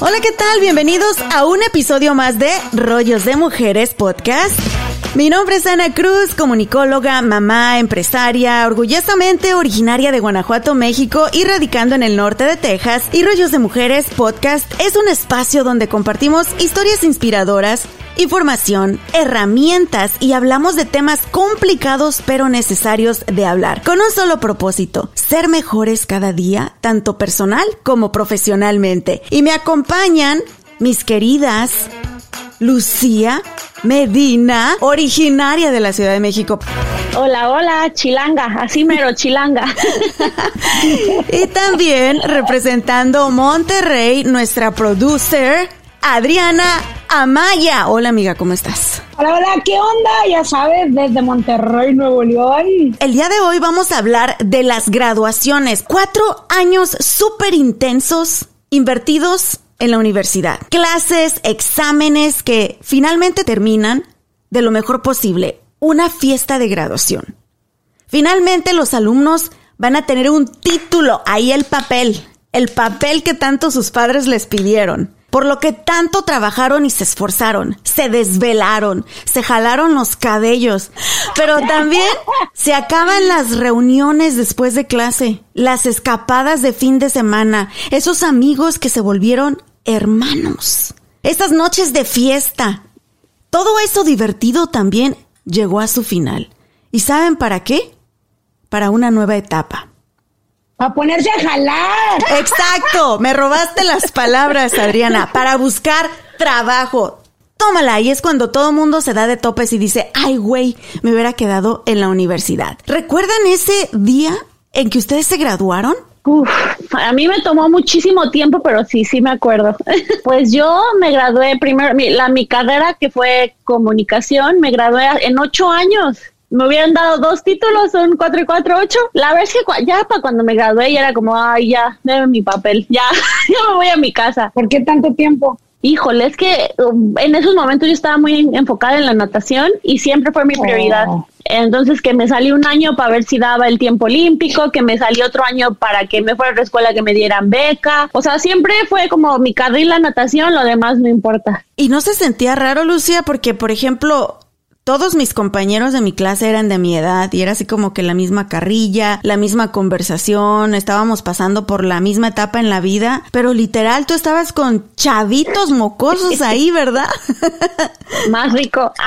Hola, ¿qué tal? Bienvenidos a un episodio más de Rollos de Mujeres Podcast. Mi nombre es Ana Cruz, comunicóloga, mamá, empresaria, orgullosamente originaria de Guanajuato, México y radicando en el norte de Texas. Y Rollos de Mujeres Podcast es un espacio donde compartimos historias inspiradoras, información, herramientas y hablamos de temas complicados pero necesarios de hablar, con un solo propósito, ser mejores cada día, tanto personal como profesionalmente. Y me acompañan mis queridas Lucía Medina, originaria de la Ciudad de México. Hola, hola, chilanga, así mero, chilanga. y también representando Monterrey, nuestra producer, Adriana Amaya. Hola amiga, ¿cómo estás? Hola, hola, ¿qué onda? Ya sabes, desde Monterrey, Nuevo León. El día de hoy vamos a hablar de las graduaciones. Cuatro años súper intensos, invertidos en la universidad. Clases, exámenes que finalmente terminan de lo mejor posible. Una fiesta de graduación. Finalmente los alumnos van a tener un título, ahí el papel, el papel que tanto sus padres les pidieron por lo que tanto trabajaron y se esforzaron, se desvelaron, se jalaron los cabellos, pero también se acaban las reuniones después de clase, las escapadas de fin de semana, esos amigos que se volvieron hermanos, esas noches de fiesta. Todo eso divertido también llegó a su final. ¿Y saben para qué? Para una nueva etapa. A ponerse a jalar. Exacto, me robaste las palabras, Adriana, para buscar trabajo. Tómala, y es cuando todo mundo se da de topes y dice, ay, güey, me hubiera quedado en la universidad. ¿Recuerdan ese día en que ustedes se graduaron? Uf, a mí me tomó muchísimo tiempo, pero sí, sí me acuerdo. Pues yo me gradué primero, mi, la, mi carrera que fue comunicación, me gradué en ocho años me hubieran dado dos títulos, un 4 y 4, 8. La verdad es que ya para cuando me gradué ya era como, ay, ya, déme mi papel, ya, ya me voy a mi casa. ¿Por qué tanto tiempo? Híjole, es que um, en esos momentos yo estaba muy enfocada en la natación y siempre fue mi prioridad. Oh. Entonces que me salí un año para ver si daba el tiempo olímpico, que me salí otro año para que me fuera a la escuela que me dieran beca. O sea, siempre fue como mi carril la natación, lo demás no importa. Y no se sentía raro, Lucía, porque por ejemplo, todos mis compañeros de mi clase eran de mi edad y era así como que la misma carrilla, la misma conversación, estábamos pasando por la misma etapa en la vida, pero literal tú estabas con chavitos mocosos ahí, ¿verdad? Más rico.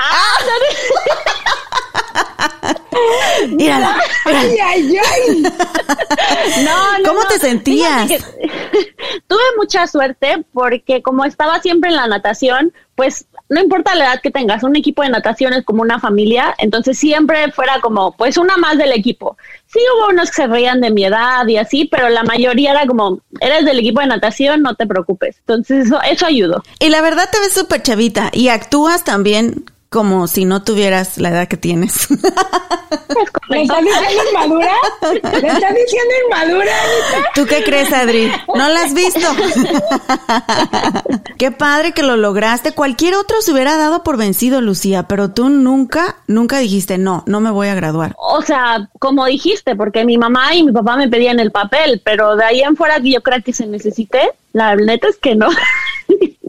Mírala, Ay, ay, ay. No, no, ¿Cómo no. te sentías? Tuve mucha suerte porque como estaba siempre en la natación, pues no importa la edad que tengas, un equipo de natación es como una familia, entonces siempre fuera como, pues una más del equipo. Sí hubo unos que se reían de mi edad y así, pero la mayoría era como, eres del equipo de natación, no te preocupes. Entonces eso, eso ayudó. Y la verdad te ves súper chavita y actúas también como si no tuvieras la edad que tienes. ¿Le estás diciendo inmadura? ¿Le estás diciendo inmadura? ¿Tú qué crees, Adri? ¿No la has visto? qué padre que lo lograste. Cualquier otro se hubiera dado por vencido, Lucía, pero tú nunca, nunca dijiste, no, no me voy a graduar. O sea, como dijiste, porque mi mamá y mi papá me pedían el papel, pero de ahí en fuera yo creo que se necesite, la neta es que no.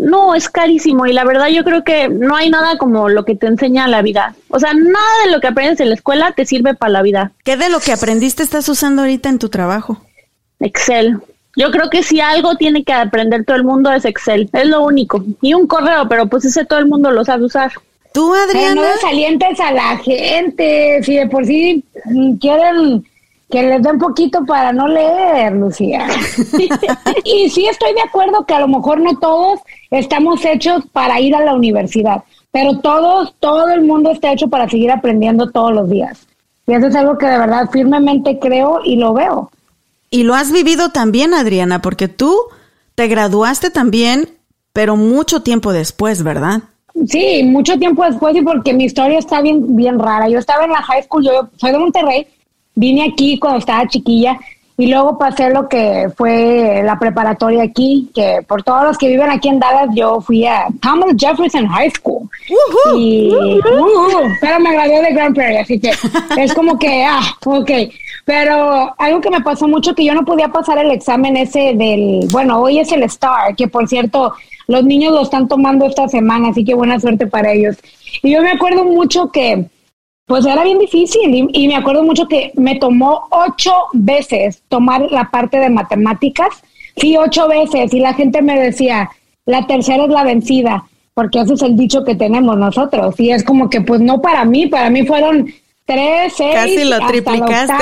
No, es carísimo y la verdad yo creo que no hay nada como lo que te enseña la vida. O sea, nada de lo que aprendes en la escuela te sirve para la vida. ¿Qué de lo que aprendiste estás usando ahorita en tu trabajo? Excel. Yo creo que si algo tiene que aprender todo el mundo es Excel. Es lo único. Y un correo, pero pues ese todo el mundo lo sabe usar. ¿Tú, Adriana? no desalientes a la gente. Si de por sí quieren que les dé un poquito para no leer, Lucía. y sí estoy de acuerdo que a lo mejor no todos estamos hechos para ir a la universidad, pero todos, todo el mundo está hecho para seguir aprendiendo todos los días. Y eso es algo que de verdad firmemente creo y lo veo. Y lo has vivido también, Adriana, porque tú te graduaste también, pero mucho tiempo después, ¿verdad? Sí, mucho tiempo después y porque mi historia está bien, bien rara. Yo estaba en la high school, yo soy de Monterrey, vine aquí cuando estaba chiquilla y luego pasé lo que fue la preparatoria aquí, que por todos los que viven aquí en Dallas, yo fui a Thomas Jefferson High School. y, pero me gradué de Grand Prairie, así que es como que, ah, ok. Pero algo que me pasó mucho que yo no podía pasar el examen ese del, bueno, hoy es el STAR, que por cierto, los niños lo están tomando esta semana, así que buena suerte para ellos. Y yo me acuerdo mucho que, pues era bien difícil y, me acuerdo mucho que me tomó ocho veces tomar la parte de matemáticas, sí, ocho veces, y la gente me decía, la tercera es la vencida, porque ese es el dicho que tenemos nosotros, y es como que, pues no para mí, para mí fueron tres, seis. Casi lo triplicaste.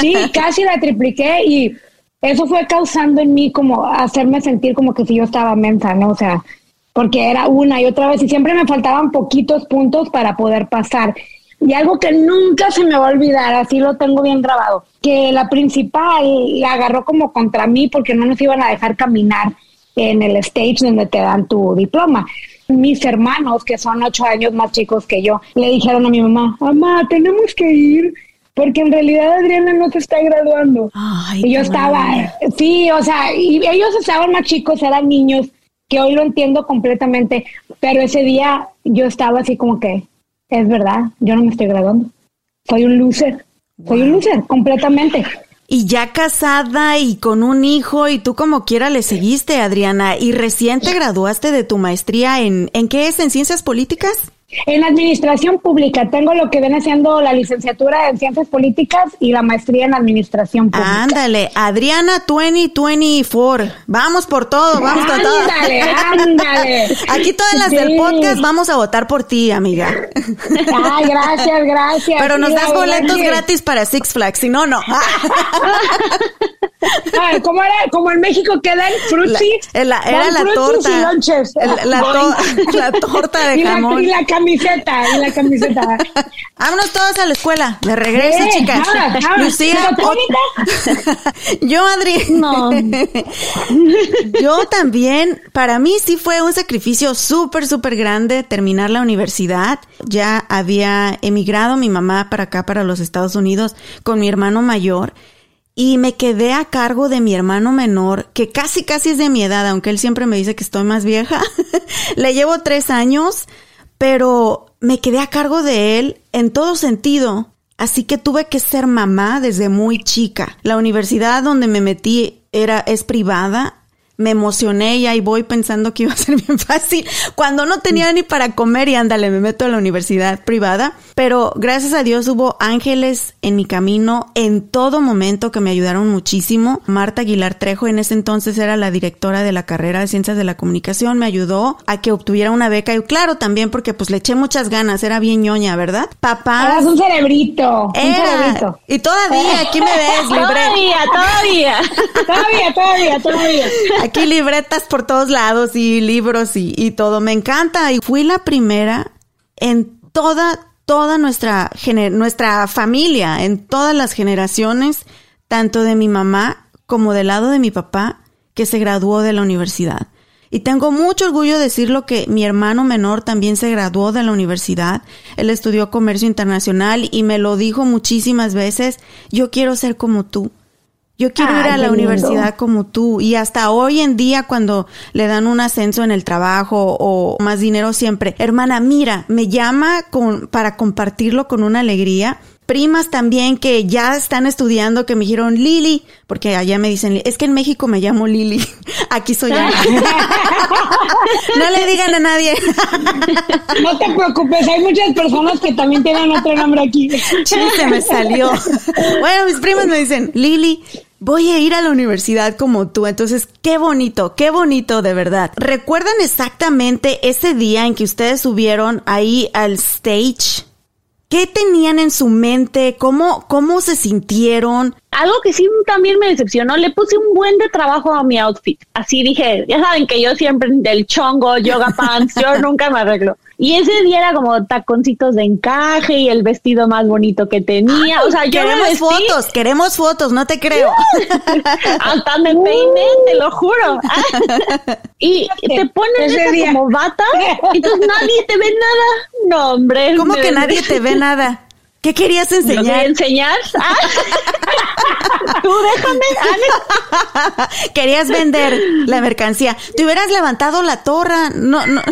Sí, casi la tripliqué y eso fue causando en mí como hacerme sentir como que si yo estaba mensa, ¿no? O sea, porque era una y otra vez y siempre me faltaban poquitos puntos para poder pasar. Y algo que nunca se me va a olvidar, así lo tengo bien grabado, que la principal la agarró como contra mí porque no nos iban a dejar caminar en el stage donde te dan tu diploma mis hermanos, que son ocho años más chicos que yo, le dijeron a mi mamá, mamá, tenemos que ir porque en realidad Adriana no se está graduando. y yo estaba, sí, o sea, y ellos estaban más chicos, eran niños, que hoy lo entiendo completamente, pero ese día yo estaba así como que, es verdad, yo no me estoy graduando. Soy un loser, soy un loser completamente. Y ya casada y con un hijo y tú como quiera le seguiste, Adriana. Y recién te graduaste de tu maestría en, ¿en qué es? ¿En ciencias políticas? En administración pública tengo lo que viene siendo la licenciatura en ciencias políticas y la maestría en administración pública. Ándale, Adriana 2024. Vamos por todo, vamos por todo. Ándale, ándale. Aquí todas las del podcast vamos a votar por ti, amiga. Ay, gracias, gracias. Pero nos das boletos gratis para Six Flags, si no, no. ¿cómo era? Como en México quedan frutsis. La, era la torta. la, torta de jamón. Y la, camiseta, y la camiseta. Vámonos todos a la escuela. De regreso, chicas. Lucía. Yo, Adri. No. Yo también, para mí sí fue un sacrificio súper, súper grande terminar la universidad. Ya había emigrado mi mamá para acá, para los Estados Unidos, con mi hermano mayor y me quedé a cargo de mi hermano menor, que casi casi es de mi edad, aunque él siempre me dice que estoy más vieja. Le llevo tres años, pero me quedé a cargo de él en todo sentido. Así que tuve que ser mamá desde muy chica. La universidad donde me metí era, es privada me emocioné y ahí voy pensando que iba a ser bien fácil cuando no tenía ni para comer y ándale, me meto a la universidad privada. Pero gracias a Dios hubo ángeles en mi camino en todo momento que me ayudaron muchísimo. Marta Aguilar Trejo en ese entonces era la directora de la carrera de Ciencias de la Comunicación, me ayudó a que obtuviera una beca y claro también porque pues le eché muchas ganas, era bien ñoña, ¿verdad? Papá. Eras un cerebrito. Un cerebrito. Y todavía, aquí me ves, libre. Todavía, todavía. todavía, todavía, todavía. Aquí libretas por todos lados y libros y, todo. Me encanta. Y fui la primera en toda, toda nuestra, nuestra familia, en todas las generaciones, tanto de mi mamá como del lado de mi papá, que se graduó de la universidad. Y tengo mucho orgullo de decirlo que mi hermano menor también se graduó de la universidad. Él estudió comercio internacional y me lo dijo muchísimas veces, yo quiero ser como tú. Yo quiero ir a la universidad como tú y hasta hoy en día cuando le dan un ascenso en el trabajo o más dinero siempre, hermana, mira, me llama con, para compartirlo con una alegría. Primas también que ya están estudiando que me dijeron Lili, porque allá me dicen, es que en México me llamo Lili, aquí soy Ana. no le digan a nadie. no te preocupes, hay muchas personas que también tienen otro nombre aquí. Sí, se me salió. Bueno, mis primas me dicen, Lili, voy a ir a la universidad como tú. Entonces, qué bonito, qué bonito de verdad. ¿Recuerdan exactamente ese día en que ustedes subieron ahí al stage? ¿Qué tenían en su mente? ¿Cómo, cómo se sintieron? Algo que sí también me decepcionó, le puse un buen de trabajo a mi outfit. Así dije, ya saben que yo siempre del chongo, yoga pants, yo nunca me arreglo. Y ese día era como taconcitos de encaje y el vestido más bonito que tenía. O sea, yo Queremos vestí, fotos, queremos fotos, no te creo. hasta me peiné, te lo juro. y te pones ese esa como bata y entonces nadie te ve nada. No, hombre. ¿Cómo que nadie te ve nada? ¿Qué querías ¿Lo voy a enseñar? enseñar? Ah. Tú déjame. Querías vender la mercancía. Te hubieras levantado la torra. No, no,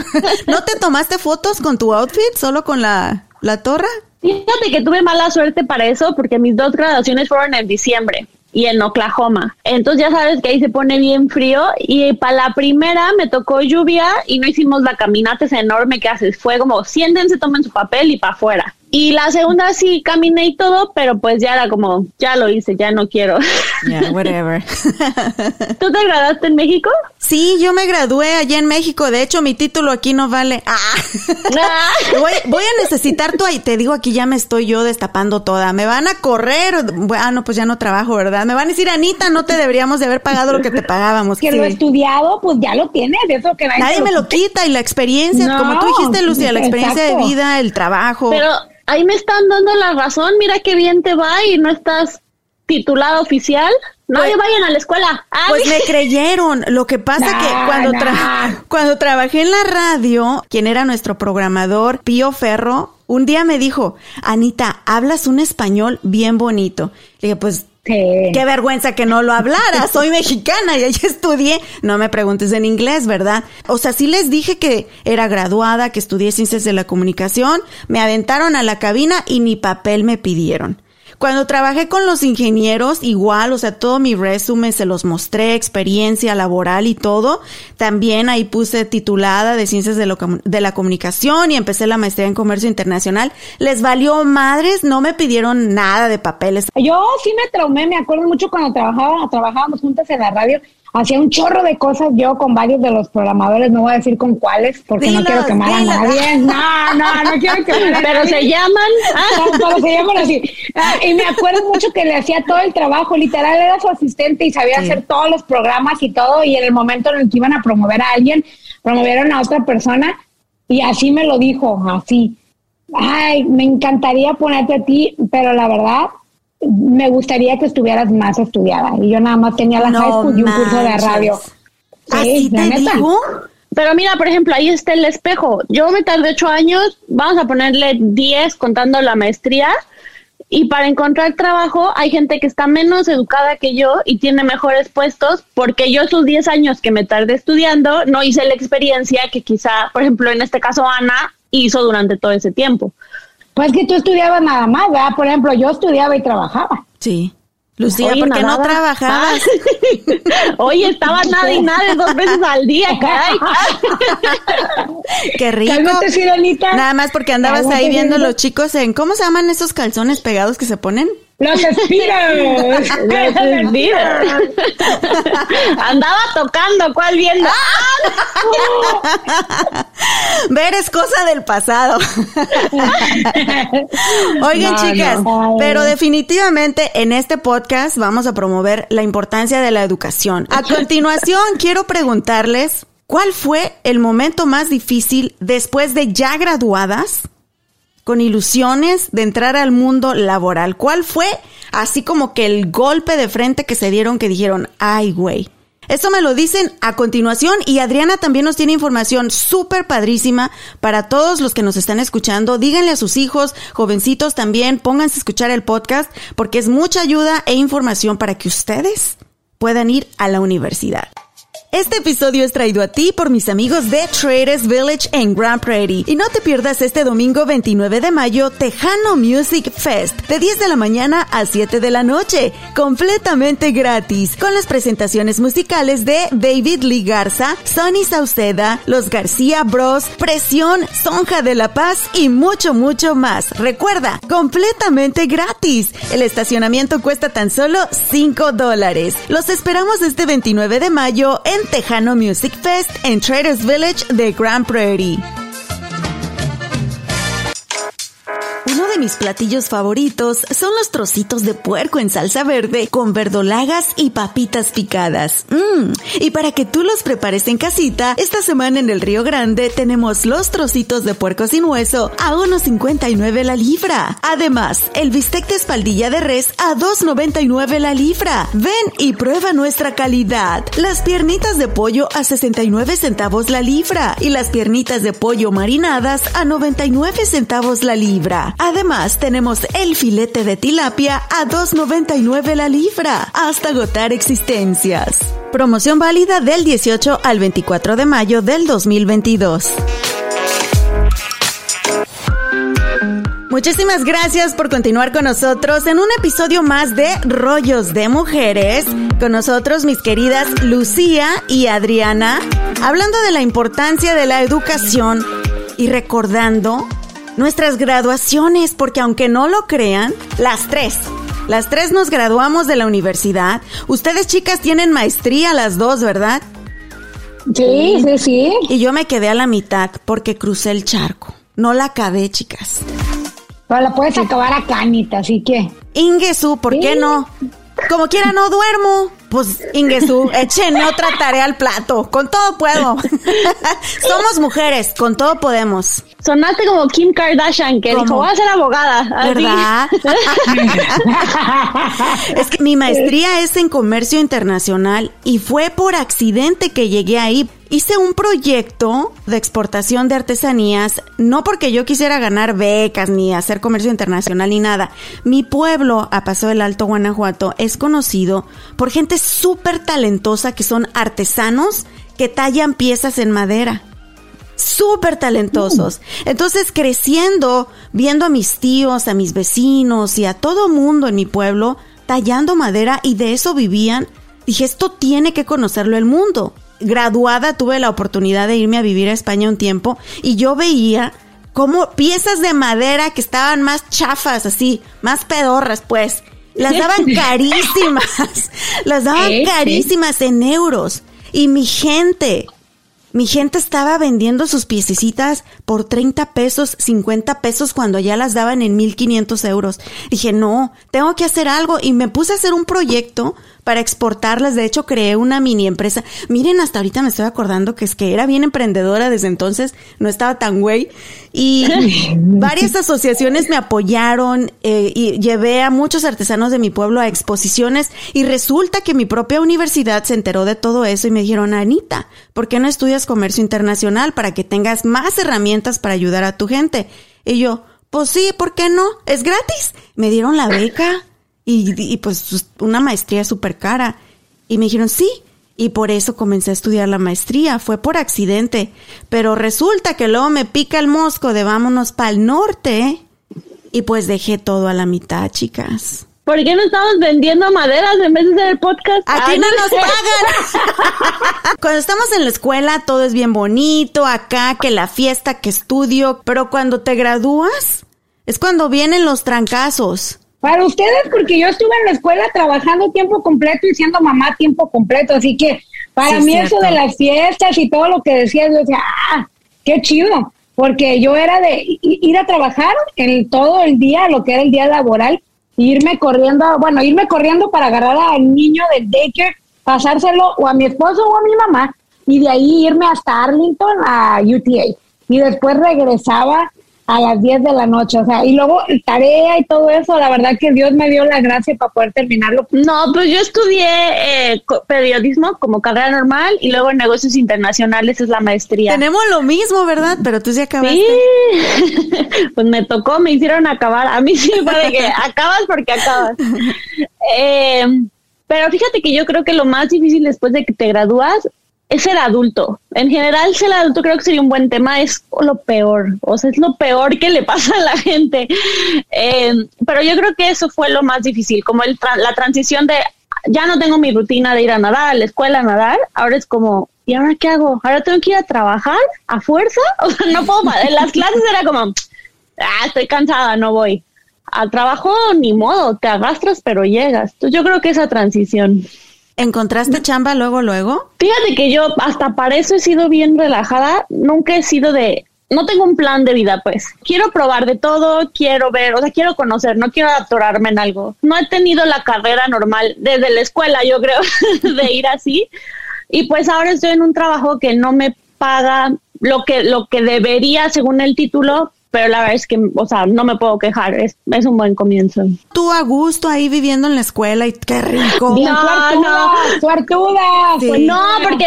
¿no te tomaste fotos con tu outfit, solo con la, la torra? Fíjate que tuve mala suerte para eso porque mis dos graduaciones fueron en diciembre y en Oklahoma. Entonces ya sabes que ahí se pone bien frío y para la primera me tocó lluvia y no hicimos la caminata esa enorme que haces. Fue como siéntense, tomen su papel y para afuera. Y la segunda sí caminé y todo, pero pues ya era como, ya lo hice, ya no quiero. Yeah, whatever. ¿Tú te graduaste en México? Sí, yo me gradué allá en México. De hecho, mi título aquí no vale. Ah. Ah. Voy, voy a necesitar tu ahí. Te digo, aquí ya me estoy yo destapando toda. Me van a correr. Ah, no, pues ya no trabajo, ¿verdad? Me van a decir, Anita, no te deberíamos de haber pagado lo que te pagábamos. Que Sí. lo estudiado, pues ya lo tienes, eso que nadie, Nadie me lo quita y la experiencia, No, como tú dijiste, Lucia, la experiencia de vida, el trabajo. Pero ahí me están dando la razón. Mira qué bien te va y no estás titulado oficial. No Pues- vayan a la escuela. Ah, Pues me creyeron. Lo que pasa Nah, que cuando, tra- nah. cuando trabajé en la radio, quien era nuestro programador, Pío Ferro, un día me dijo, Anita, hablas un español bien bonito. Le dije, pues Sí. Qué vergüenza que no lo hablara. Soy mexicana y ahí estudié. No me preguntes en inglés, ¿verdad? O sea, sí les dije que era graduada, que estudié ciencias de la comunicación. Me aventaron a la cabina y ni papel me pidieron. Cuando trabajé con los ingenieros, igual, o sea, todo mi resumen se los mostré, experiencia laboral y todo. También ahí puse titulada de Ciencias de, lo de la Comunicación y empecé la maestría en Comercio Internacional. Les valió madres, no me pidieron nada de papeles. Yo sí me traumé, me acuerdo mucho cuando trabajaba, trabajábamos juntas en la radio, hacía un chorro de cosas yo con varios de los programadores, no voy a decir con cuáles, porque no quiero quemar a nadie. No, no, no quiero quemar a Pero se llaman. Ah, pero se llaman así. Ah, y me acuerdo mucho que le hacía todo el trabajo, literal era su asistente y sabía Sí. hacer todos los programas y todo, y en el momento en el que iban a promover a alguien, promovieron a otra persona, y así me lo dijo, así. Ay, me encantaría ponerte a ti, pero la verdad, me gustaría que estuvieras más estudiada. Y yo nada más tenía la No high school y un curso de radio. ¿Así Sí, la te neta. digo? Pero mira, por ejemplo, ahí está el espejo. Yo me tardé ocho años, vamos a ponerle diez contando la maestría. Y para encontrar trabajo hay gente que está menos educada que yo y tiene mejores puestos porque yo esos 10 años que me tardé estudiando no hice la experiencia que quizá, por ejemplo, en este caso Ana hizo durante todo ese tiempo. Pues que tú estudiabas nada más, ¿verdad? Por ejemplo, yo estudiaba y trabajaba. Sí. Lucía, Oye, ¿por qué no trabajabas? Ah. Oye, estaba nada y nada dos veces al día, caray. Qué rico. Cálmate. Nada más porque andabas Cálmate, ahí viendo los chicos en, ¿cómo se llaman esos calzones pegados que se ponen? Los Speeders. Los Speeders. Andaba tocando, ¿cuál viendo? Ver es cosa del pasado. Oigan, No, chicas, no. pero definitivamente en este podcast vamos a promover la importancia de la educación. A continuación, quiero preguntarles, ¿cuál fue el momento más difícil después de ya graduadas? Con ilusiones de entrar al mundo laboral. ¿Cuál fue así como que el golpe de frente que se dieron que dijeron, ay, güey? Eso me lo dicen a continuación y Adriana también nos tiene información súper padrísima para todos los que nos están escuchando. Díganle a sus hijos, jovencitos también, pónganse a escuchar el podcast porque es mucha ayuda e información para que ustedes puedan ir a la universidad. Este episodio es traído a ti por mis amigos de Traders Village en Grand Prairie. Y no te pierdas este domingo 29 de mayo Tejano Music Fest de 10 de la mañana a 7 de la noche, completamente gratis, con las presentaciones musicales de David Lee Garza, Sonny Sauceda, Los García Bros, Presión, Sonja de la Paz y mucho, mucho más. Recuerda, completamente gratis. El estacionamiento cuesta tan solo 5 dólares. Los esperamos este 29 de mayo en Tejano Music Fest en Traders Village de Grand Prairie. Mis platillos favoritos son los trocitos de puerco en salsa verde con verdolagas y papitas picadas. Mmm. Y para que tú los prepares en casita, esta semana en el Río Grande tenemos los trocitos de puerco sin hueso a 1.59 la libra. Además, el bistec de espaldilla de res a 2.99 la libra. Ven y prueba nuestra calidad. Las piernitas de pollo a 69 centavos la libra y las piernitas de pollo marinadas a 99 centavos la libra. Además, tenemos el filete de tilapia a 2.99 la libra, hasta agotar existencias. Promoción válida del 18 al 24 de mayo del 2022. Muchísimas gracias por continuar con nosotros en un episodio más de Rollos de Mujeres. Con nosotros mis queridas Lucía y Adriana, hablando de la importancia de la educación y recordando nuestras graduaciones, porque aunque no lo crean, las tres, las tres nos graduamos de la universidad. Ustedes chicas tienen maestría las dos, ¿verdad? Sí, sí, sí. Y yo me quedé a la mitad porque crucé el charco. No la acabé, chicas. Pero la puedes acabar acá, Anita, así que. Ingesu, ¿por qué no? Como quiera no duermo. Pues, Ingesu, échenme otra tarea al plato. Con todo puedo. Somos mujeres, con todo podemos. Sonaste como Kim Kardashian que ¿Cómo? dijo, voy a ser abogada. ¿Verdad? es que mi maestría es en comercio internacional y fue por accidente que llegué ahí. Hice un proyecto de exportación de artesanías, no porque yo quisiera ganar becas ni hacer comercio internacional ni nada. Mi pueblo, a Paso del Alto Guanajuato, es conocido por gente súper talentosa que son artesanos que tallan piezas en madera súper talentosos. Entonces, creciendo, viendo a mis tíos, a mis vecinos y a todo mundo en mi pueblo tallando madera y de eso vivían, dije, esto tiene que conocerlo el mundo. Graduada tuve la oportunidad de irme a vivir a España un tiempo y yo veía como piezas de madera que estaban más chafas, así, más pedorras, pues, las daban carísimas, las daban sí. carísimas en euros. Y mi gente, mi gente estaba vendiendo sus piececitas por 30 pesos, 50 pesos cuando ya las daban en 1500 euros. Dije, no, tengo que hacer algo y me puse a hacer un proyecto para exportarlas. De hecho, creé una mini empresa. Miren, hasta ahorita me estoy acordando que es que era bien emprendedora desde entonces, no estaba tan güey. Y varias asociaciones me apoyaron eh, y llevé a muchos artesanos de mi pueblo a exposiciones y resulta que mi propia universidad se enteró de todo eso y me dijeron, Anita, ¿por qué no estudias comercio internacional para que tengas más herramientas para ayudar a tu gente? Y yo, pues sí, ¿por qué no? ¿Es gratis? Me dieron la beca y, y, pues una maestría súper cara. Y me dijeron, sí. Y por eso comencé a estudiar la maestría. Fue por accidente. Pero resulta que luego me pica el mosco de vámonos para el norte. Y pues dejé todo a la mitad, chicas. ¿Por qué no estamos vendiendo maderas en vez de hacer el podcast? Aquí Ay, no nos pagan. Cuando estamos en la escuela todo es bien bonito, acá que la fiesta, que estudio, pero cuando te gradúas es cuando vienen los trancazos. Para ustedes, porque yo estuve en la escuela trabajando tiempo completo y siendo mamá tiempo completo, así que para Sí, mí eso de las fiestas y todo lo que decías, yo decía, ah, qué chido, porque yo era de ir a trabajar el, todo el día, lo que era el día laboral, e irme corriendo, bueno, irme corriendo para agarrar al niño del daycare, pasárselo o a mi esposo o a mi mamá, y de ahí irme hasta Arlington a UTA, y después regresaba a las 10 de la noche, o sea, y luego tarea y todo eso, la verdad que Dios me dio la gracia para poder terminarlo. No, pues yo estudié eh, periodismo como carrera normal y luego en negocios internacionales es la maestría. Tenemos lo mismo, ¿verdad? Pero tú sí acabaste. Sí, pues me tocó, me hicieron acabar. A mí sí fue de que acabas porque acabas. Eh, pero fíjate que yo creo que lo más difícil después de que te gradúas es ser adulto. En general, ser adulto creo que sería un buen tema, es lo peor, o sea, es lo peor que le pasa a la gente. Eh, pero yo creo que eso fue lo más difícil, como el la transición de ya no tengo mi rutina de ir a nadar, a la escuela a nadar, ahora es como, ¿y ahora qué hago? ¿Ahora tengo que ir a trabajar a fuerza? O sea, no puedo, en las clases era como, ah, estoy cansada, no voy. Al trabajo, ni modo, te arrastras, pero llegas. Entonces yo creo que esa transición. ¿Encontraste chamba luego, luego? Fíjate que yo hasta para eso he sido bien relajada. Nunca he sido de no tengo un plan de vida, pues. Quiero probar de todo, quiero ver, o sea, quiero conocer, no quiero atorarme en algo. No he tenido la carrera normal desde la escuela, yo creo, de ir así. Y pues ahora estoy en un trabajo que no me paga lo que, lo que debería según el título, pero la verdad es que, o sea, no me puedo quejar, es, es un buen comienzo. Tú a gusto ahí viviendo en la escuela y qué rico. Bien, suertuda, suertuda. Sí. Pues no, porque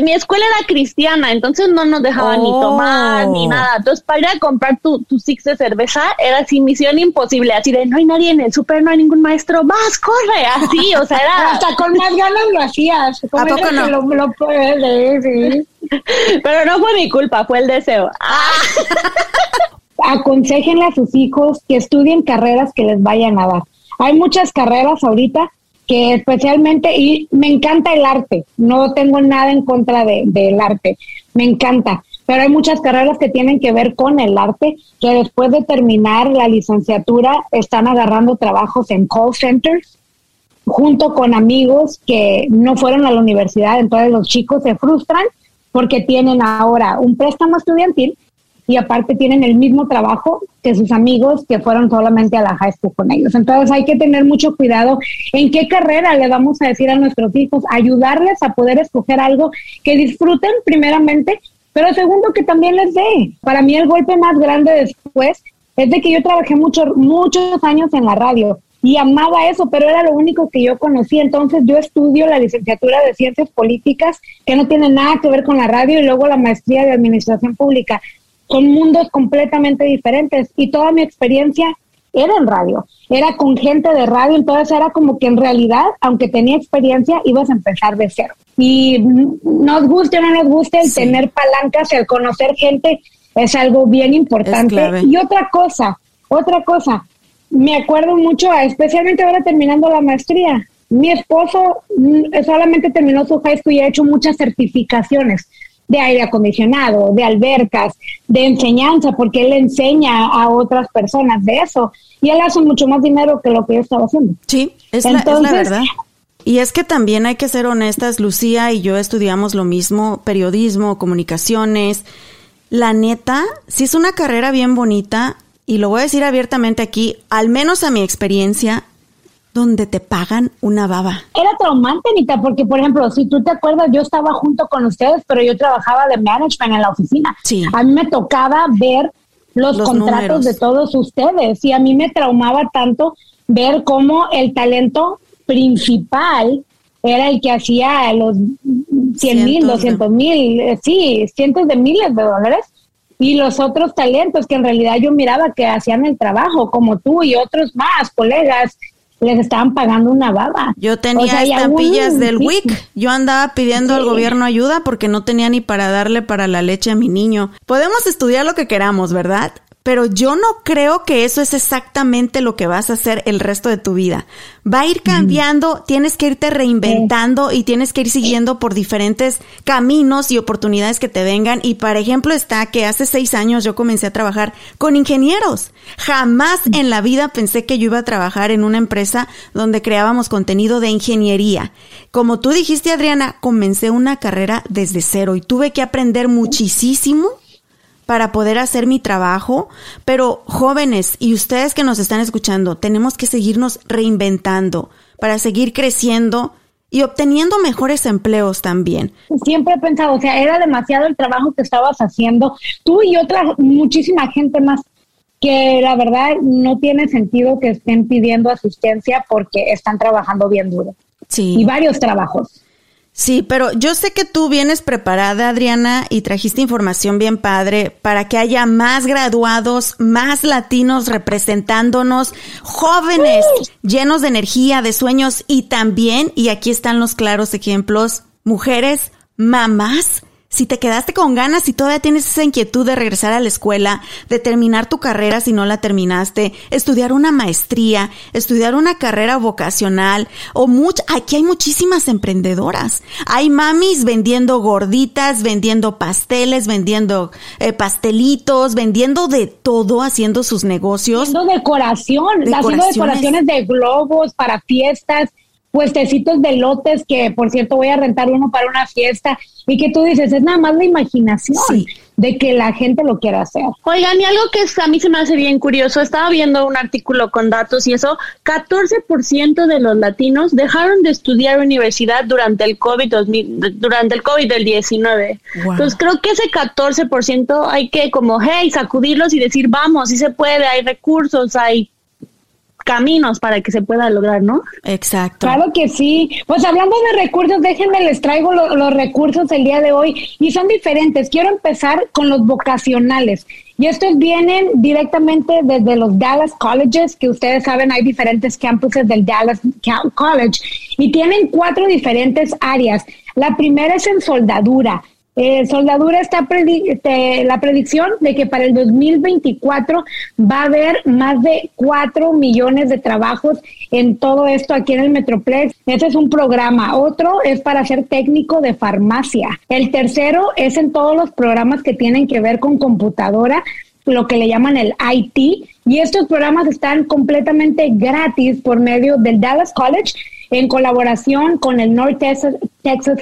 mi escuela era cristiana, entonces no nos dejaban ni Oh. tomar ni nada. Entonces, para ir a comprar tu, tu six de cerveza era así misión imposible, así de no hay nadie en el súper, no hay ningún maestro, vas, corre, así, o sea, era, Hasta con más ganas lo hacías. Como ¿A poco no? Lo, lo puedes, sí. pero no fue mi culpa, fue el deseo. aconsejenle a sus hijos que estudien carreras que les vayan a dar. Hay muchas carreras ahorita que especialmente, y me encanta el arte, no tengo nada en contra de, del arte, me encanta, pero hay muchas carreras que tienen que ver con el arte, que después de terminar la licenciatura están agarrando trabajos en call centers, junto con amigos que no fueron a la universidad, entonces los chicos se frustran porque tienen ahora un préstamo estudiantil y aparte tienen el mismo trabajo que sus amigos que fueron solamente a la high school con ellos. Entonces hay que tener mucho cuidado en qué carrera le vamos a decir a nuestros hijos, ayudarles a poder escoger algo que disfruten primeramente, pero segundo que también les dé. Para mí el golpe más grande después es de que yo trabajé muchos muchos años en la radio y amaba eso, pero era lo único que yo conocía. Entonces yo estudio la licenciatura de Ciencias Políticas, que no tiene nada que ver con la radio, y luego la maestría de Administración Pública. Son mundos completamente diferentes y toda mi experiencia era en radio, era con gente de radio, entonces era como que en realidad, aunque tenía experiencia, ibas a empezar de cero. Y nos guste o no nos guste, el tener palancas, el conocer gente es algo bien importante. Y otra cosa, otra cosa, me acuerdo mucho, especialmente ahora terminando la maestría. Mi esposo mm, solamente terminó su high school y ha hecho muchas certificaciones de aire acondicionado, de albercas, de enseñanza, porque él enseña a otras personas de eso. Y él hace mucho más dinero que lo que yo estaba haciendo. Sí, es, la, es la verdad. Y es que también hay que ser honestas, Lucía y yo estudiamos lo mismo, periodismo, comunicaciones. La neta, si es una carrera bien bonita, y lo voy a decir abiertamente aquí, al menos a mi experiencia, donde te pagan una baba. Era traumante, Anita, porque, por ejemplo, si tú te acuerdas, yo estaba junto con ustedes, pero yo trabajaba de management en la oficina. Sí. A mí me tocaba ver los, Los contratos números. de todos ustedes y a mí me traumaba tanto ver cómo el talento principal era el que hacía los 100 mil, Cientos de- 200 mil, eh, sí, cientos de miles de dólares. Y los otros talentos que en realidad yo miraba que hacían el trabajo, como tú y otros más, colegas, les estaban pagando una baba. Yo tenía O sea, y aún- estampillas del sí. WIC. Yo andaba pidiendo al gobierno ayuda porque no tenía ni para darle para la leche a mi niño. Podemos estudiar lo que queramos, ¿verdad? Pero yo no creo que eso es exactamente lo que vas a hacer el resto de tu vida. Va a ir cambiando, tienes que irte reinventando y tienes que ir siguiendo por diferentes caminos y oportunidades que te vengan. Y por ejemplo está que hace seis años yo comencé a trabajar con ingenieros. Jamás en la vida pensé que yo iba a trabajar en una empresa donde creábamos contenido de ingeniería. Como tú dijiste, Adriana, comencé una carrera desde cero y tuve que aprender muchísimo para poder hacer mi trabajo, pero jóvenes y ustedes que nos están escuchando, tenemos que seguirnos reinventando para seguir creciendo y obteniendo mejores empleos también. Siempre he pensado, o sea, era demasiado el trabajo que estabas haciendo, tú y otra, muchísima gente más, que la verdad no tiene sentido que estén pidiendo asistencia porque están trabajando bien duro. Sí. Y varios trabajos. Sí, pero yo sé que tú vienes preparada, Adriana, y trajiste información bien padre para que haya más graduados, más latinos representándonos, jóvenes llenos de energía, de sueños y también, y aquí están los claros ejemplos, mujeres, mamás. Si te quedaste con ganas y todavía tienes esa inquietud de regresar a la escuela, de terminar tu carrera si no la terminaste, estudiar una maestría, estudiar una carrera vocacional o much aquí hay muchísimas emprendedoras. Hay mamis vendiendo gorditas, vendiendo pasteles, vendiendo eh, pastelitos, vendiendo de todo, haciendo sus negocios. Haciendo decoración, haciendo decoraciones de globos para fiestas. Puestecitos de lotes que, por cierto, voy a rentar uno para una fiesta y que tú dices, es nada más la imaginación de que la gente lo quiera hacer. Oigan, y algo que a mí se me hace bien curioso, estaba viendo un artículo con datos y eso, 14% de los latinos dejaron de estudiar universidad durante el COVID 2000, durante el COVID del 19. Entonces creo que ese 14% hay que como, hey, sacudirlos y decir, vamos, si se puede, hay recursos, hay caminos para que se pueda lograr, ¿no? Exacto. Claro que sí. Pues hablando de recursos, déjenme les traigo los recursos el día de hoy y son diferentes. Quiero empezar con los vocacionales. Y estos vienen directamente desde los Dallas Colleges, que ustedes saben hay diferentes campuses del Dallas College y tienen cuatro diferentes áreas. La primera es en soldadura, eh, soldadura está este, la predicción de que para el 2024 va a haber más de 4 millones de trabajos en todo esto aquí en el Metroplex. Ese es un programa. Otro es para ser técnico de farmacia. El tercero es en todos los programas que tienen que ver con computadora lo que le llaman el IT, y estos programas están completamente gratis por medio del Dallas College en colaboración con el North Texas,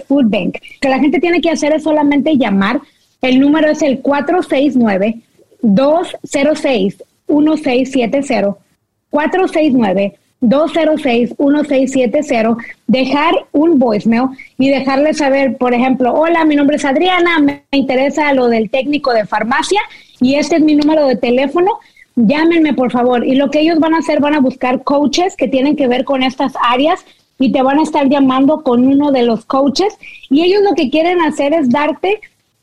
Food Bank. Que la gente tiene que hacer es solamente llamar. El número es el 469-206-1670. 469-206-1670, dejar un voicemail y dejarle saber, por ejemplo, hola, mi nombre es Adriana, me interesa lo del técnico de farmacia y este es mi número de teléfono, llámenme por favor. Y lo que ellos van a hacer, van a buscar coaches que tienen que ver con estas áreas y te van a estar llamando con uno de los coaches y ellos lo que quieren hacer es darte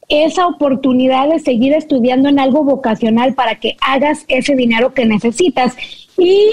esa oportunidad de seguir estudiando en algo vocacional para que hagas ese dinero que necesitas. Y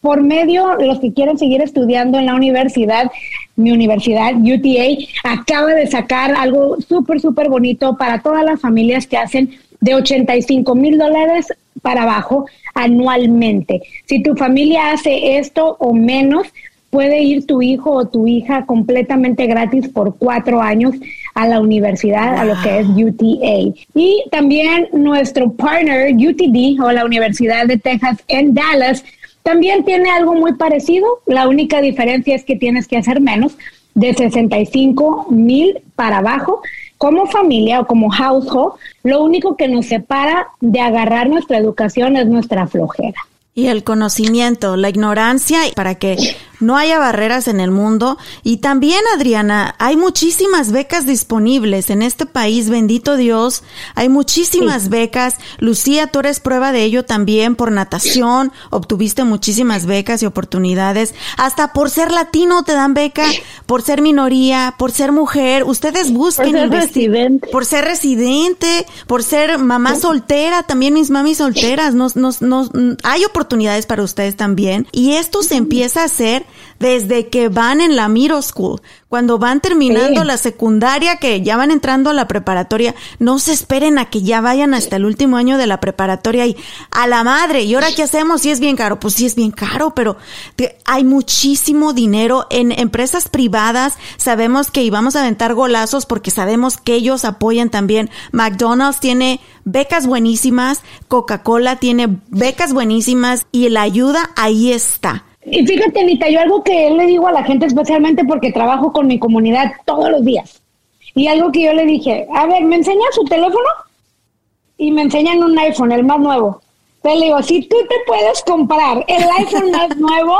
por medio, los que quieren seguir estudiando en la universidad, mi universidad, UTA, acaba de sacar algo súper, súper bonito para todas las familias que hacen de 85 mil dólares para abajo anualmente. Si tu familia hace esto o menos, puede ir tu hijo o tu hija completamente gratis por cuatro años a la universidad, a lo que es UTA. Y también nuestro partner UTD o la Universidad de Texas en Dallas también tiene algo muy parecido. La única diferencia es que tienes que hacer menos de 65 mil para abajo. Como familia o como household, lo único que nos separa de agarrar nuestra educación es nuestra flojera. Y el conocimiento, la ignorancia, para que no haya barreras en el mundo. Y también, Adriana, hay muchísimas becas disponibles en este país, bendito Dios. Hay muchísimas becas. Lucía, tú eres prueba de ello también por natación. Obtuviste muchísimas becas y oportunidades. Hasta por ser latino te dan beca, por ser minoría, por ser mujer. Ustedes busquen por ser residente. Por ser residente, por ser mamá soltera, también mis mamis solteras. Nos, nos, nos, hay oportunidades para ustedes también. Y esto se empieza a hacer desde que van en la middle school, cuando van terminando la secundaria, que ya van entrando a la preparatoria, no se esperen a que ya vayan hasta el último año de la preparatoria y a la madre, ¿y ahora qué hacemos? Si es bien caro, pues sí es bien caro, pero hay muchísimo dinero en empresas privadas, sabemos que íbamos a aventar golazos porque sabemos que ellos apoyan también. McDonald's tiene becas buenísimas, Coca-Cola tiene becas buenísimas y la ayuda ahí está. Y fíjate, Anita, yo algo que le digo a la gente, especialmente porque trabajo con mi comunidad todos los días, y algo que yo le dije, a ver, ¿me enseña su teléfono? Y me enseñan un iPhone, el más nuevo. Le digo, si tú te puedes comprar el iPhone más nuevo,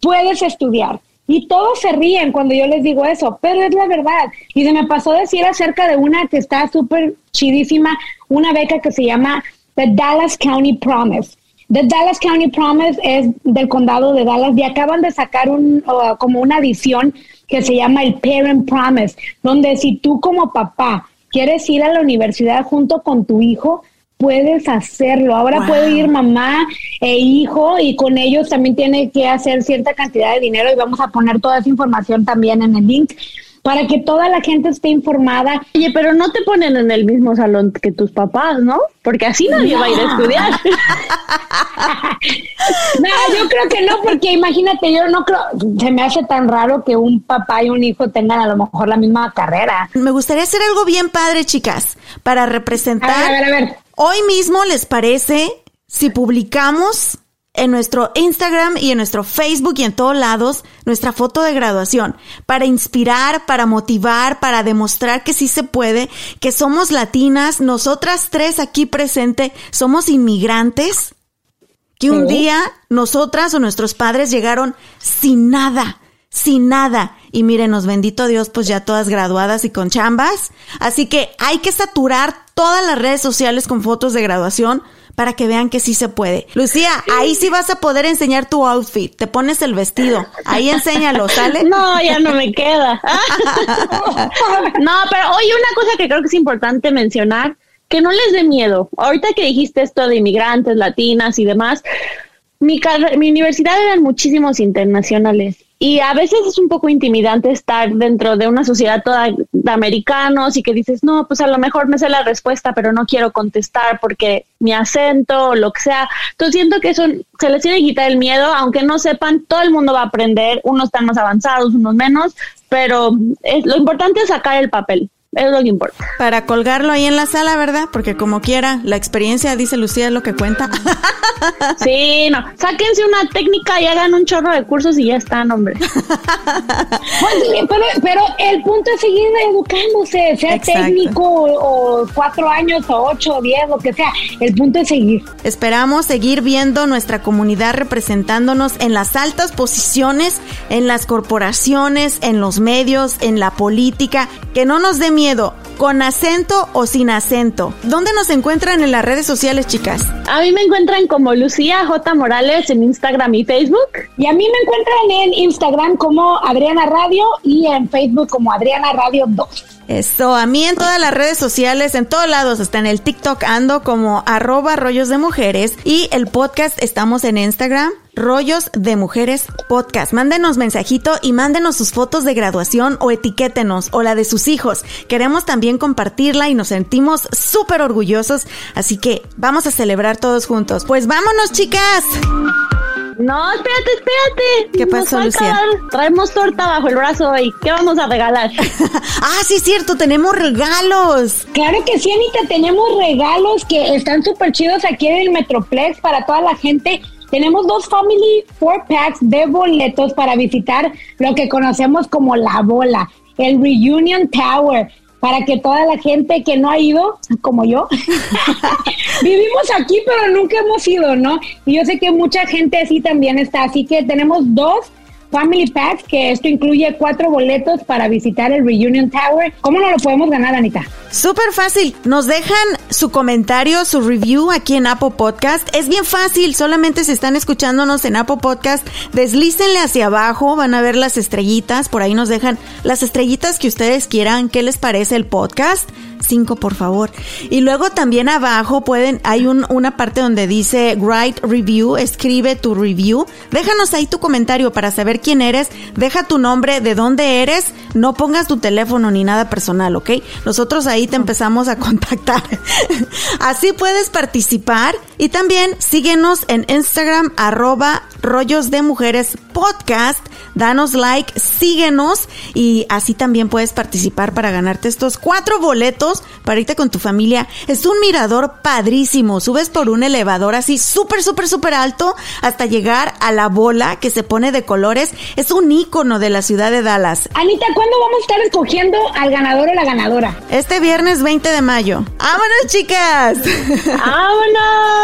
puedes estudiar. Y todos se ríen cuando yo les digo eso, pero es la verdad. Y se me pasó decir acerca de una que está súper chidísima, una beca que se llama The Dallas County Promise. The Dallas County Promise es del condado de Dallas y acaban de sacar un, como una edición que se llama el Parent Promise, donde si tú como papá quieres ir a la universidad junto con tu hijo, puedes hacerlo. Ahora puede ir mamá e hijo y con ellos también tiene que hacer cierta cantidad de dinero y vamos a poner toda esa información también en el link para que toda la gente esté informada. Oye, pero no te ponen en el mismo salón que tus papás, ¿no? Porque así nadie va a ir a estudiar. no, yo creo que no, porque imagínate, yo no creo, se me hace tan raro que un papá y un hijo tengan a lo mejor la misma carrera. Me gustaría hacer algo bien padre, chicas, para representar. A ver, a ver, a ver. Hoy mismo les parece si publicamos en nuestro Instagram y en nuestro Facebook y en todos lados nuestra foto de graduación para inspirar, para motivar, para demostrar que sí se puede, que somos latinas, nosotras tres aquí presente somos inmigrantes, que un día nosotras o nuestros padres llegaron sin nada, sin nada. Y mírenos, bendito Dios, pues ya todas graduadas y con chambas. Así que hay que saturar todas las redes sociales con fotos de graduación para que vean que sí se puede. Lucía, ahí sí vas a poder enseñar tu outfit. Te pones el vestido. Ahí enséñalo, ¿sale? No, ya no me queda. no, pero oye, una cosa que creo que es importante mencionar, que no les dé miedo. Ahorita que dijiste esto de inmigrantes, latinas y demás, mi, mi universidad eran muchísimos internacionales y a veces es un poco intimidante estar dentro de una sociedad toda de americanos y que dices, no, pues a lo mejor me sé la respuesta, pero no quiero contestar porque mi acento o lo que sea. Entonces siento que eso se les tiene que quitar el miedo, aunque no sepan, todo el mundo va a aprender, unos están más avanzados, unos menos, pero es, lo importante es sacar el papel. Es lo que importa. Para colgarlo ahí en la sala, ¿verdad? Porque como quiera, la experiencia, dice Lucía, es lo que cuenta. Sí, no. Sáquense una técnica y hagan un chorro de cursos y ya están, hombre. Pues, pero, pero, el punto es seguir educándose, sea técnico o, cuatro años o ocho o diez, lo que sea. El punto es seguir. Esperamos seguir viendo nuestra comunidad representándonos en las altas posiciones, en las corporaciones, en los medios, en la política. Que no nos dé miedo con acento o sin acento. ¿Dónde nos encuentran en las redes sociales, chicas? A mí me encuentran como Lucía J. Morales en Instagram y Facebook. Y a mí me encuentran en Instagram como Adriana Radio y en Facebook como Adriana Radio 2. Eso, a mí en todas las redes sociales, en todos lados, hasta en el TikTok ando como arroba rollos de mujeres y el podcast estamos en Instagram, rollos de mujeres podcast. Mándenos mensajito y mándenos sus fotos de graduación o etiquétenos o la de sus hijos. Queremos también compartirla y nos sentimos súper orgullosos, así que vamos a celebrar todos juntos. Pues vámonos chicas. No, espérate, espérate. ¿Qué pasó, Lucía? Traemos torta bajo el brazo hoy. ¿Qué vamos a regalar? ah, sí, es cierto, tenemos regalos. Claro que sí, Anita, tenemos regalos que están súper chidos aquí en el Metroplex para toda la gente. Tenemos dos Family Four Packs de boletos para visitar lo que conocemos como la bola, el Reunion Tower para que toda la gente que no ha ido, como yo, vivimos aquí, pero nunca hemos ido, ¿no? Y yo sé que mucha gente así también está, así que tenemos dos Family Packs, que esto incluye cuatro boletos para visitar el Reunion Tower. ¿Cómo no lo podemos ganar, Anita? Súper fácil. Nos dejan su comentario, su review aquí en Apple Podcast. Es bien fácil. Solamente si están escuchándonos en Apple Podcast, deslícenle hacia abajo. Van a ver las estrellitas. Por ahí nos dejan las estrellitas que ustedes quieran. ¿Qué les parece el podcast? Cinco, por favor. Y luego también abajo pueden, hay un, una parte donde dice write review, escribe tu review. Déjanos ahí tu comentario para saber quién eres. Deja tu nombre, de dónde eres. No pongas tu teléfono ni nada personal, ¿ok? Nosotros ahí te empezamos a contactar. Así puedes participar y también síguenos en Instagram arroba rollos de mujeres podcast. Danos like, síguenos y así también puedes participar para ganarte estos cuatro boletos para irte con tu familia. Es un mirador padrísimo. Subes por un elevador así súper, súper, súper alto hasta llegar a la bola que se pone de colores. Es un ícono de la ciudad de Dallas. Anita, ¿cuándo vamos a estar escogiendo al ganador o la ganadora? Este viernes 20 de mayo. ¡Vámonos, chicas! ¡Vámonos!